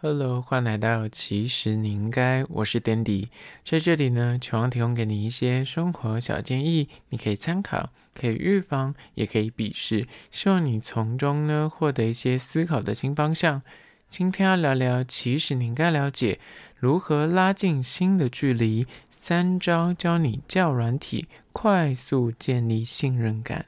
Hello，欢迎来到其实你应该，我是 Dandy，在这里呢，希望提供给你一些生活小建议，你可以参考，可以预防，也可以鄙视，希望你从中呢获得一些思考的新方向。今天要聊聊，其实你应该了解如何拉近心的距离，三招教你较软体，快速建立信任感。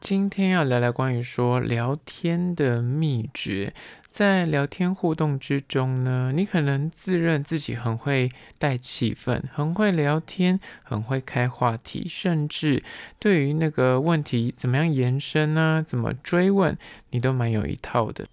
今天要聊聊关于说聊天的秘诀，在聊天互动之中呢，你可能自认自己很会带气氛，很会聊天，很会开话题，甚至对于那个问题怎么样延伸呢，怎么追问，你都蛮有一套的。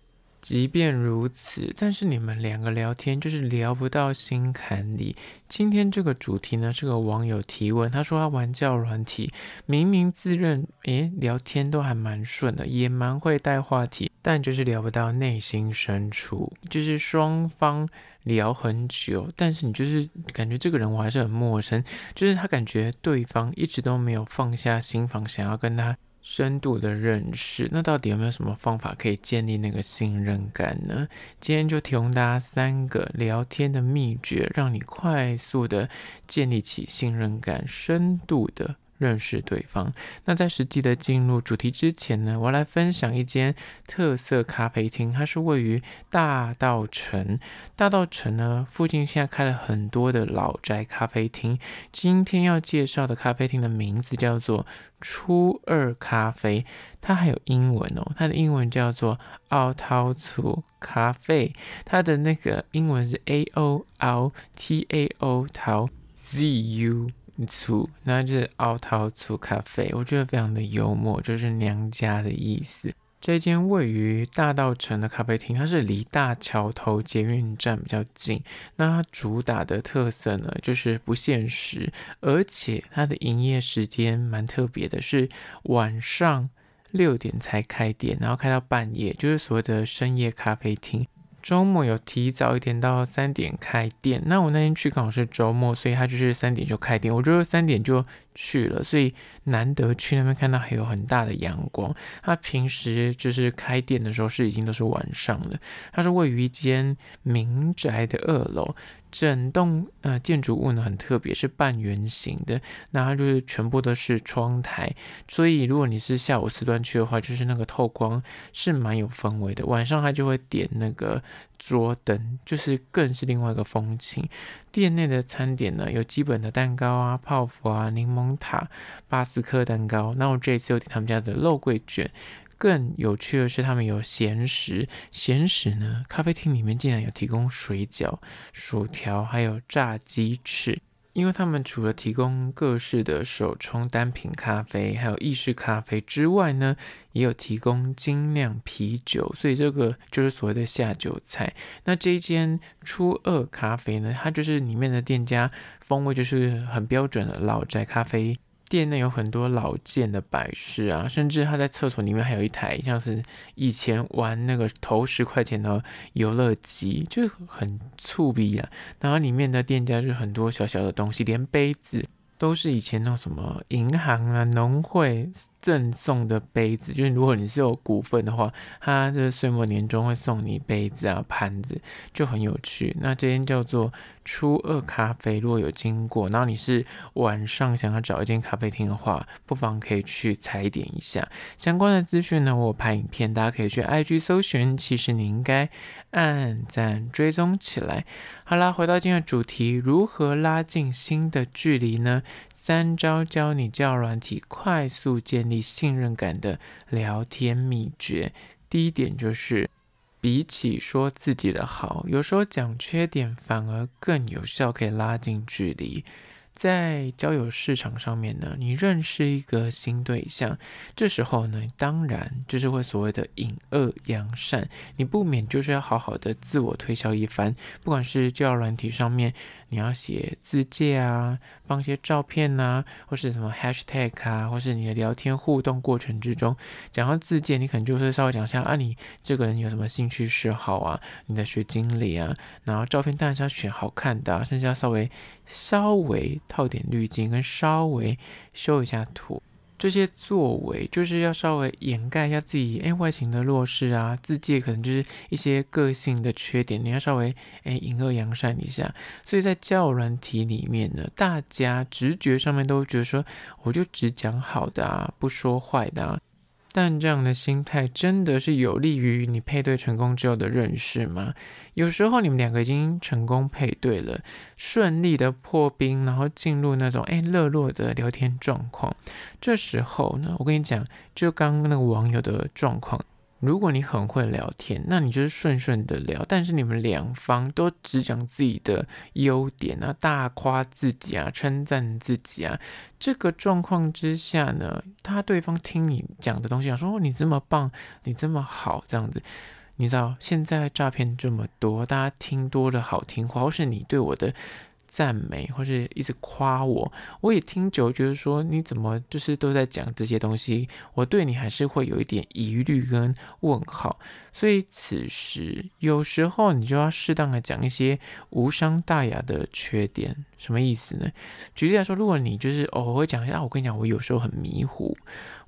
即便如此，但是你们两个聊天就是聊不到心坎里。今天这个主题呢，是个网友提问，他说他玩交友软体，明明自认诶聊天都还蛮顺的，也蛮会带话题，但就是聊不到内心深处，就是双方聊很久，但是你就是感觉这个人我还是很陌生，就是他感觉对方一直都没有放下心防，想要跟他。深度的认识，那到底有没有什么方法可以建立那个信任感呢？今天就提供大家三个聊天的秘诀，让你快速的建立起信任感，深度的。认识对方。那在实际的进入主题之前呢，我来分享一间特色咖啡厅，它是位于大稻城。大稻城呢，附近现在开了很多的老宅咖啡厅。今天要介绍的咖啡厅的名字叫做初二咖啡，它还有英文哦，它的英文叫做奥陶厝咖啡，它的那个英文是 A O L T A O 陶 Z U。醋，那就是奥陶厝咖啡，我觉得非常的幽默，就是娘家的意思。这间位于大稻城的咖啡厅，它是离大桥头捷运站比较近。那它主打的特色呢，就是不限时，而且它的营业时间蛮特别的，是晚上六点才开店，然后开到半夜，就是所谓的深夜咖啡厅。周末有提早一点到三点开店，那我那天去刚好是周末，所以他就是三点就开店。我觉得三点就去了，所以难得去那边看到还有很大的阳光。他平时就是开店的时候是已经都是晚上了。它是位于一间民宅的二楼。整栋呃建筑物呢很特别，是半圆形的，那它就是全部都是窗台，所以如果你是下午时段去的话，就是那个透光是蛮有氛围的。晚上它就会点那个桌灯，就是更是另外一个风情。店内的餐点呢有基本的蛋糕啊、泡芙啊、柠檬塔、巴斯克蛋糕。那我这一次又点他们家的肉桂卷。更有趣的是，他们有咸食。咸食呢，咖啡厅里面竟然有提供水饺、薯条，还有炸鸡翅。因为他们除了提供各式的手冲单品咖啡，还有意式咖啡之外呢，也有提供精酿啤酒，所以这个就是所谓的下酒菜。那这一间初二咖啡呢，它就是里面的店家风味就是很标准的老宅咖啡。店内有很多老件的摆饰啊，甚至他在厕所里面还有一台像是以前玩那个投十块钱的游乐机，就很粗鄙啊。然后里面的店家就很多小小的东西，连杯子都是以前那种什么银行啊、农会。赠送的杯子，就是如果你是有股份的话，他这个岁末年终会送你杯子啊、盘子，就很有趣。那这间叫做初二咖啡，如果有经过，然后你是晚上想要找一间咖啡厅的话，不妨可以去踩点一下。相关的资讯呢，我拍影片，大家可以去 IG 搜寻。其实你应该按赞追踪起来。好啦，回到今天的主题，如何拉近心的距离呢？三招教你交友软体快速建立信任感的聊天秘诀。第一点就是，比起说自己的好，有时候讲缺点反而更有效，可以拉近距离。在交友市场上面呢，你认识一个新对象，这时候呢，当然就是会所谓的隐恶扬善，你不免就是要好好的自我推销一番。不管是交友软体上面，你要写自介啊，放一些照片呐，或是什么 hashtag 啊，或是你的聊天互动过程之中，讲到自介，你可能就是稍微讲一下啊，你这个人有什么兴趣嗜好啊，你的学经历啊，然后照片当然是要选好看的啊，甚至要稍微稍微套点滤镜，跟稍微修一下图。这些作为就是要稍微掩盖一下自己诶外形的弱势啊，自介可能就是一些个性的缺点，你要稍微诶隐恶扬善一下。所以在交友软体里面呢，大家直觉上面都觉得说，我就只讲好的啊，不说坏的啊。但这样的心态真的是有利于你配对成功之后的认识吗？有时候你们两个已经成功配对了，顺利的破冰，然后进入那种哎热络的聊天状况。这时候呢，我跟你讲，就刚刚那个网友的状况。如果你很会聊天，那你就是顺顺的聊。但是你们两方都只讲自己的优点啊，大夸自己啊，称赞自己啊，这个状况之下呢，他对方听你讲的东西，想说你这么棒，你这么好，这样子，你知道现在诈骗这么多，大家听多了好听话，或是你对我的。赞美或是一直夸我，我也听久，觉得说你怎么就是都在讲这些东西，我对你还是会有一点疑虑跟问号。所以此时有时候你就要适当的讲一些无伤大雅的缺点，什么意思呢？举例来说，如果你就是偶尔会讲一下，我跟你讲，我有时候很迷糊，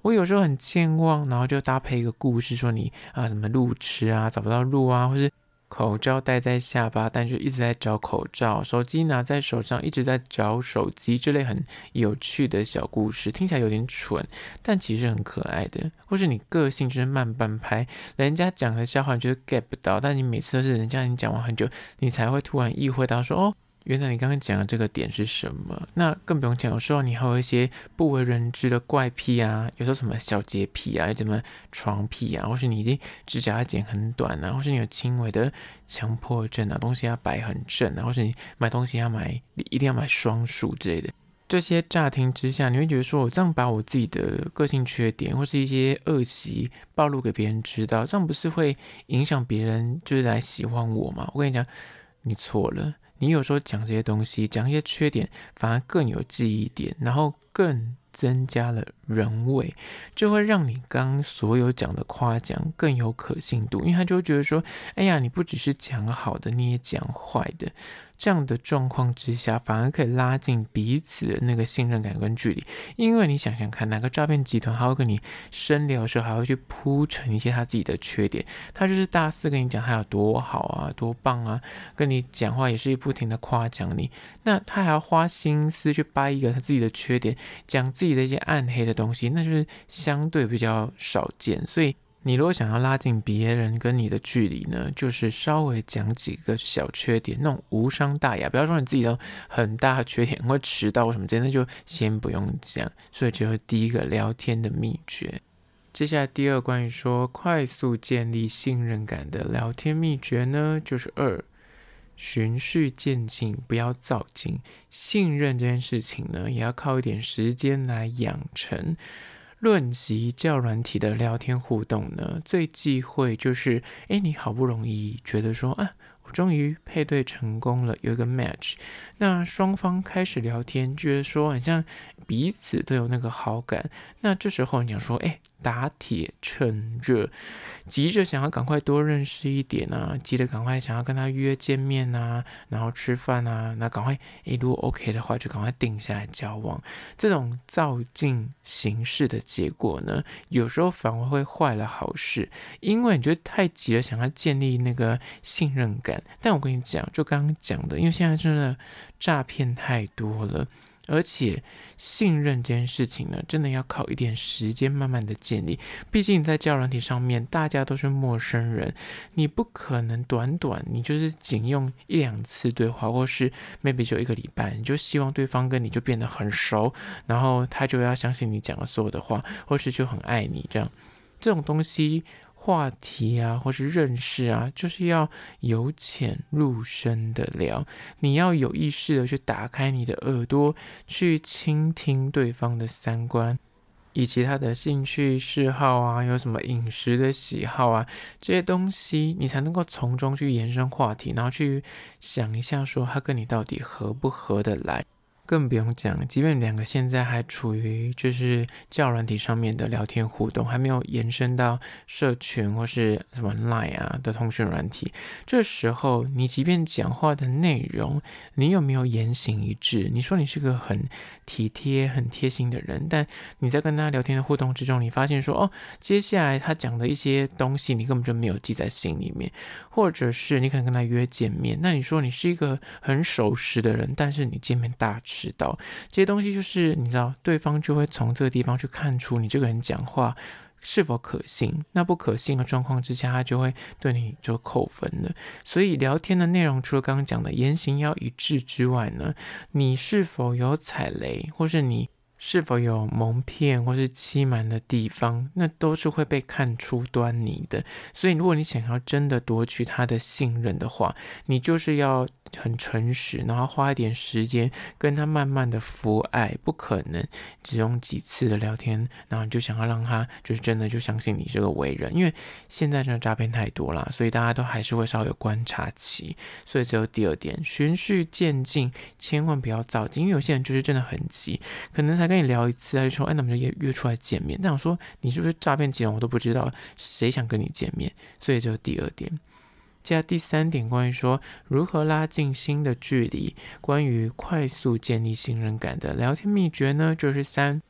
我有时候很健忘，然后就搭配一个故事说你啊什么路痴啊，找不到路啊，或是。口罩戴在下巴，但是一直在找口罩；手机拿在手上，一直在找手机。这类很有趣的小故事，听起来有点蠢，但其实很可爱的。或是你个性就是慢半拍，人家讲的笑话你就是 get 不到，但你每次都是人家你讲完很久，你才会突然意会到说哦。原来你刚刚讲的这个点是什么？那更不用讲，有时候你还有一些不为人知的怪癖啊，有时候什么小洁癖啊，什么床癖啊，或是你的指甲要剪很短啊，或是你有轻微的强迫症啊，东西要摆很正啊，或是你买东西要买一定要买双数之类的，这些乍听之下，你会觉得说我这样把我自己的个性缺点或是一些恶习暴露给别人知道，这样不是会影响别人就是来喜欢我吗？我跟你讲，你错了。你有时候讲这些东西，讲一些缺点，反而更有记忆点，然后更增加了人味，就会让你刚所有讲的夸奖更有可信度，因为他就会觉得说，哎呀，你不只是讲好的，你也讲坏的。这样的状况之下，反而可以拉近彼此的那个信任感跟距离。因为你想想看，哪个诈骗集团还会跟你深聊的时候，还会去铺陈一些他自己的缺点？他就是大肆跟你讲他有多好啊，多棒啊，跟你讲话也是不停的夸奖你。那他还要花心思去掰一个他自己的缺点，讲自己的一些暗黑的东西，那就是相对比较少见。所以。你如果想要拉近别人跟你的距离呢，就是稍微讲几个小缺点，那种无伤大雅。不要说你自己都很大缺点，会迟到什么之类，那就先不用讲。所以这是第一个聊天的秘诀。接下来第二关于说快速建立信任感的聊天秘诀呢，就是二，循序渐进，不要躁进。信任这件事情呢，也要靠一点时间来养成。论及较软体的聊天互动呢，最忌讳就是，哎，你好不容易觉得说，啊，终于配对成功了，有一个 match，那双方开始聊天，觉得说好像彼此都有那个好感，那这时候你想说，哎。打铁趁热，急着想要赶快多认识一点啊，急着赶快想要跟他约见面啊，然后吃饭啊，那赶快，诶，如果 OK 的话，就赶快定下来交往。这种造进形式的结果呢，有时候反而会坏了好事，因为你觉得太急了，想要建立那个信任感。但我跟你讲，就刚刚讲的，因为现在真的诈骗太多了。而且信任这件事情呢，真的要靠一点时间慢慢的建立。毕竟在交友软体上面，大家都是陌生人，你不可能短短你就是仅用一两次对话，或是 maybe 就一个礼拜，你就希望对方跟你就变得很熟，然后他就要相信你讲的所有的话，或是就很爱你这样，这种东西。话题啊，或是认识啊，就是要由浅入深的聊。你要有意识的去打开你的耳朵，去倾听对方的三观，以及他的兴趣嗜好啊，有什么饮食的喜好啊，这些东西你才能够从中去延伸话题，然后去想一下说他跟你到底合不合得来。更不用讲，即便两个现在还处于就是交友软体上面的聊天互动，还没有延伸到社群或是什么 Line 啊的通讯软体，这时候你即便讲话的内容，你有没有言行一致？你说你是个很体贴、很贴心的人，但你在跟他聊天的互动之中，你发现说哦，接下来他讲的一些东西，你根本就没有记在心里面，或者是你可能跟他约见面，那你说你是一个很守时的人，但是你见面大致。知道这些东西，就是你知道，对方就会从这个地方去看出你这个人讲话是否可信。那不可信的状况之下，他就会对你就扣分了。所以聊天的内容，除了刚刚讲的言行要一致之外呢，你是否有踩雷，或是你是否有蒙骗或是欺瞒的地方，那都是会被看出端倪的。所以，如果你想要真的夺取他的信任的话，你就是要。很诚实，然后花一点时间跟他慢慢的抚爱，不可能只用几次的聊天，然后你就想要让他就是真的就相信你这个为人，因为现在真的诈骗太多了，所以大家都还是会稍微有观察期。所以只有第二点，循序渐进，千万不要躁急，因为有些人就是真的很急，可能才跟你聊一次，他就说，哎，那我们就约约出来见面。那我说你是不是诈骗集团，我都不知道谁想跟你见面。所以这是第二点。接下第三点，关于说如何拉近新的距离，关于快速建立信任感的聊天秘诀呢，就是三，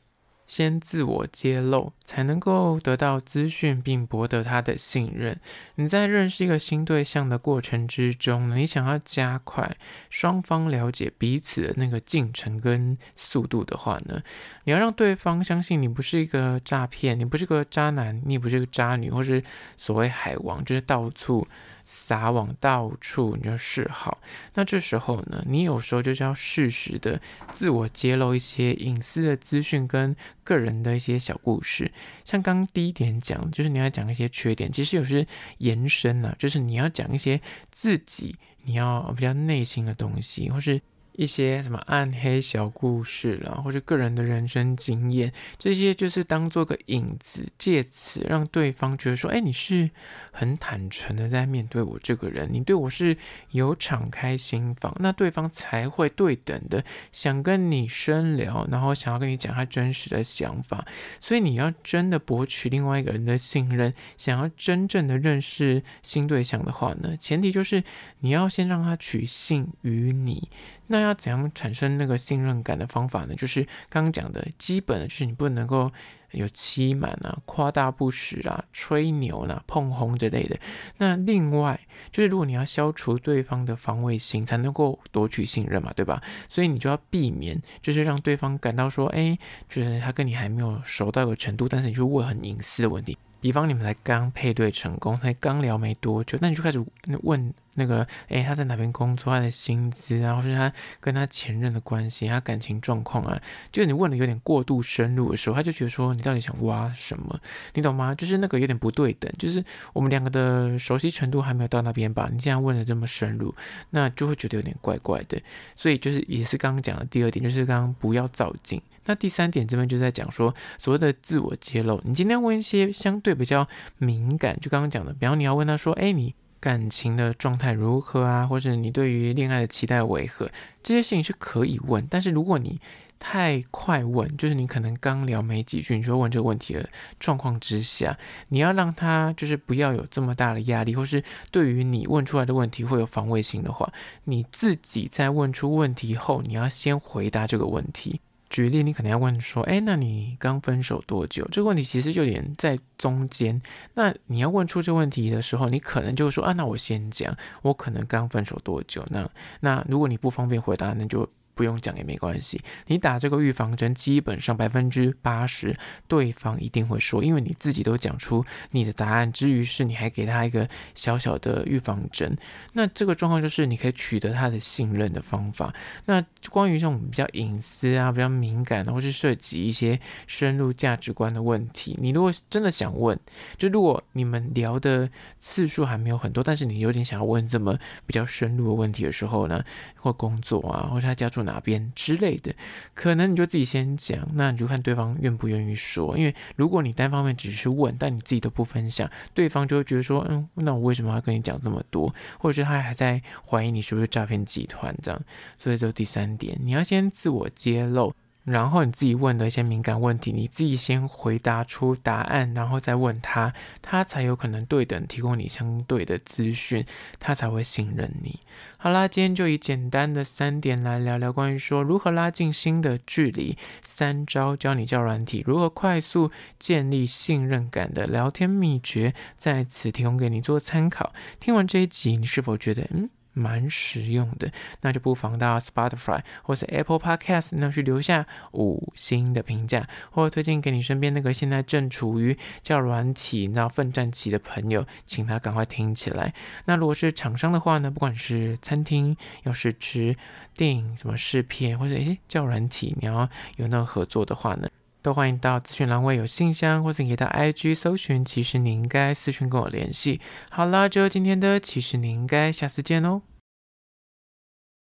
先自我揭露，才能够得到资讯并博得他的信任。你在认识一个新对象的过程之中呢，你想要加快双方了解彼此的那个进程跟速度的话呢，你要让对方相信你不是一个诈骗，你不是个渣男，你也不是个渣女，或是所谓海王，就是到处。撒网到处你就示好，那这时候呢，你有时候就是要适时的自我揭露一些隐私的资讯跟个人的一些小故事。像刚第一点讲，就是你要讲一些缺点，其实有时延伸呢、就是你要讲一些自己你要比较内心的东西，或是。一些什么暗黑小故事啦，或者个人的人生经验，这些就是当做个引子，借此让对方觉得说，哎，你是很坦诚的在面对我这个人，你对我是有敞开心房，那对方才会对等的想跟你深聊，然后想要跟你讲他真实的想法。所以你要真的博取另外一个人的信任，想要真正的认识新对象的话呢，前提就是你要先让他取信于你。那要怎样产生那个信任感的方法呢？就是刚刚讲的基本的，就是你不能够有欺瞒啊、夸大不实啊、吹牛啊、碰红之类的。那另外就是，如果你要消除对方的防卫心，才能够夺取信任嘛，对吧？所以你就要避免，就是让对方感到说，哎，就是他跟你还没有熟到一个程度，但是你就问很隐私的问题。比方你们才刚配对成功，才刚聊没多久，那你就开始问那个，诶，他在哪边工作，他的薪资啊，或是他跟他前任的关系，他感情状况啊，就你问的有点过度深入的时候，他就觉得说你到底想挖什么，你懂吗？就是那个有点不对等，就是我们两个的熟悉程度还没有到那边吧？你既然问的这么深入，那就会觉得有点怪怪的。所以就是也是刚刚讲的第二点，就是刚刚不要躁进。那第三点这边就在讲说，所谓的自我揭露，你今天问一些相对比较敏感，就刚刚讲的，比方你要问他说，哎，你感情的状态如何啊，或者你对于恋爱的期待为何，这些事情是可以问，但是如果你太快问，就是你可能刚聊没几句，你就问这个问题的状况之下，你要让他就是不要有这么大的压力，或是对于你问出来的问题会有防卫心的话，你自己在问出问题后，你要先回答这个问题。举例，你可能要问说：“哎，那你刚分手多久？”这个问题其实有点在中间。那你要问出这问题的时候，你可能就说：“啊，那我先讲，我可能刚分手多久？”那那如果你不方便回答，那就。不用讲也没关系，你打这个预防针，基本上百分之八十对方一定会说，因为你自己都讲出你的答案，至于是你还给他一个小小的预防针，那这个状况就是你可以取得他的信任的方法。那关于这种比较隐私啊、比较敏感，或是涉及一些深入价值观的问题，你如果真的想问，就如果你们聊的次数还没有很多，但是你有点想要问这么比较深入的问题的时候呢，或工作啊，或是他家住。哪边之类的，可能你就自己先讲，那你就看对方愿不愿意说。因为如果你单方面只是问，但你自己都不分享，对方就会觉得说，嗯，那我为什么要跟你讲这么多？或者是他还在怀疑你是不是诈骗集团这样。所以，这第三点，你要先自我揭露。然后你自己问的一些敏感问题，你自己先回答出答案，然后再问他，他才有可能对等提供你相对的资讯，他才会信任你。好啦，今天就以简单的三点来聊聊关于说如何拉近心的距离，三招教你教软体如何快速建立信任感的聊天秘诀，在此提供给你做参考。听完这一集，你是否觉得嗯？蛮实用的，那就不妨到 Spotify 或是 Apple Podcast 那去留下五星的评价，或者推荐给你身边那个现在正处于交友软体那奋战期的朋友，请他赶快听起来。那如果是厂商的话呢，不管是餐厅，要是吃电影、什么试片，或者诶交友软体，你要有那个合作的话呢，都欢迎到资讯栏位有信箱，或者你到 IG 搜寻，其实你应该私讯跟我联系。好啦，就今天的，其实你应该下次见哦。